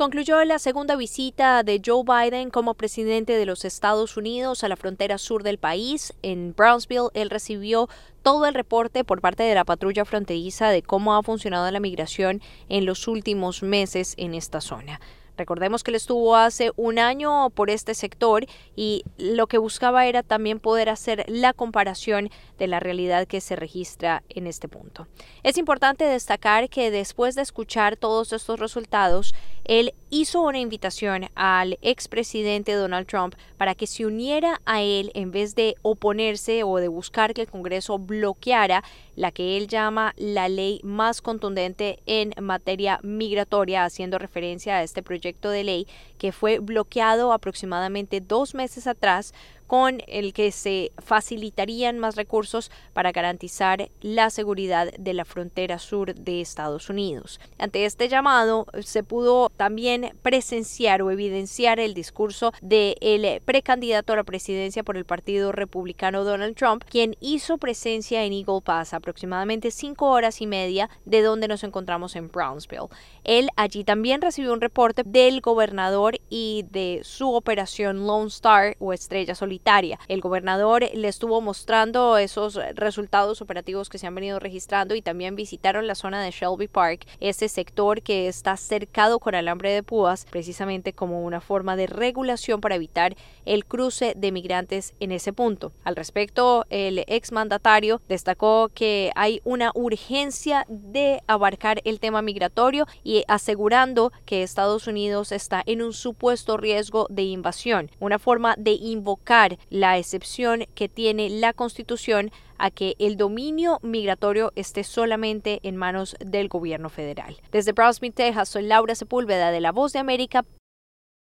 Concluyó la segunda visita de Joe Biden como presidente de los Estados Unidos a la frontera sur del país. En Brownsville, él recibió todo el reporte por parte de la patrulla fronteriza de cómo ha funcionado la migración en los últimos meses en esta zona. Recordemos que él estuvo hace un año por este sector y lo que buscaba era también poder hacer la comparación de la realidad que se registra en este punto. Es importante destacar que después de escuchar todos estos resultados, él hizo una invitación al expresidente Donald Trump para que se uniera a él en vez de oponerse o de buscar que el Congreso bloqueara la que él llama la ley más contundente en materia migratoria, haciendo referencia a este proyecto de ley que fue bloqueado aproximadamente dos meses atrás con el que se facilitarían más recursos para garantizar la seguridad de la frontera sur de Estados Unidos. Ante este llamado se pudo también presenciar o evidenciar el discurso del precandidato a la presidencia por el Partido Republicano Donald Trump, quien hizo presencia en Eagle Pass aproximadamente cinco horas y media de donde nos encontramos en Brownsville. Él allí también recibió un reporte del gobernador y de su operación Lone Star o Estrella Solitaria el gobernador le estuvo mostrando esos resultados operativos que se han venido registrando y también visitaron la zona de Shelby Park, ese sector que está cercado con alambre de púas, precisamente como una forma de regulación para evitar el cruce de migrantes en ese punto. Al respecto, el exmandatario destacó que hay una urgencia de abarcar el tema migratorio y asegurando que Estados Está en un supuesto riesgo de invasión, una forma de invocar la excepción que tiene la Constitución a que el dominio migratorio esté solamente en manos del gobierno federal. Desde Brownsville, Texas, soy Laura Sepúlveda de La Voz de América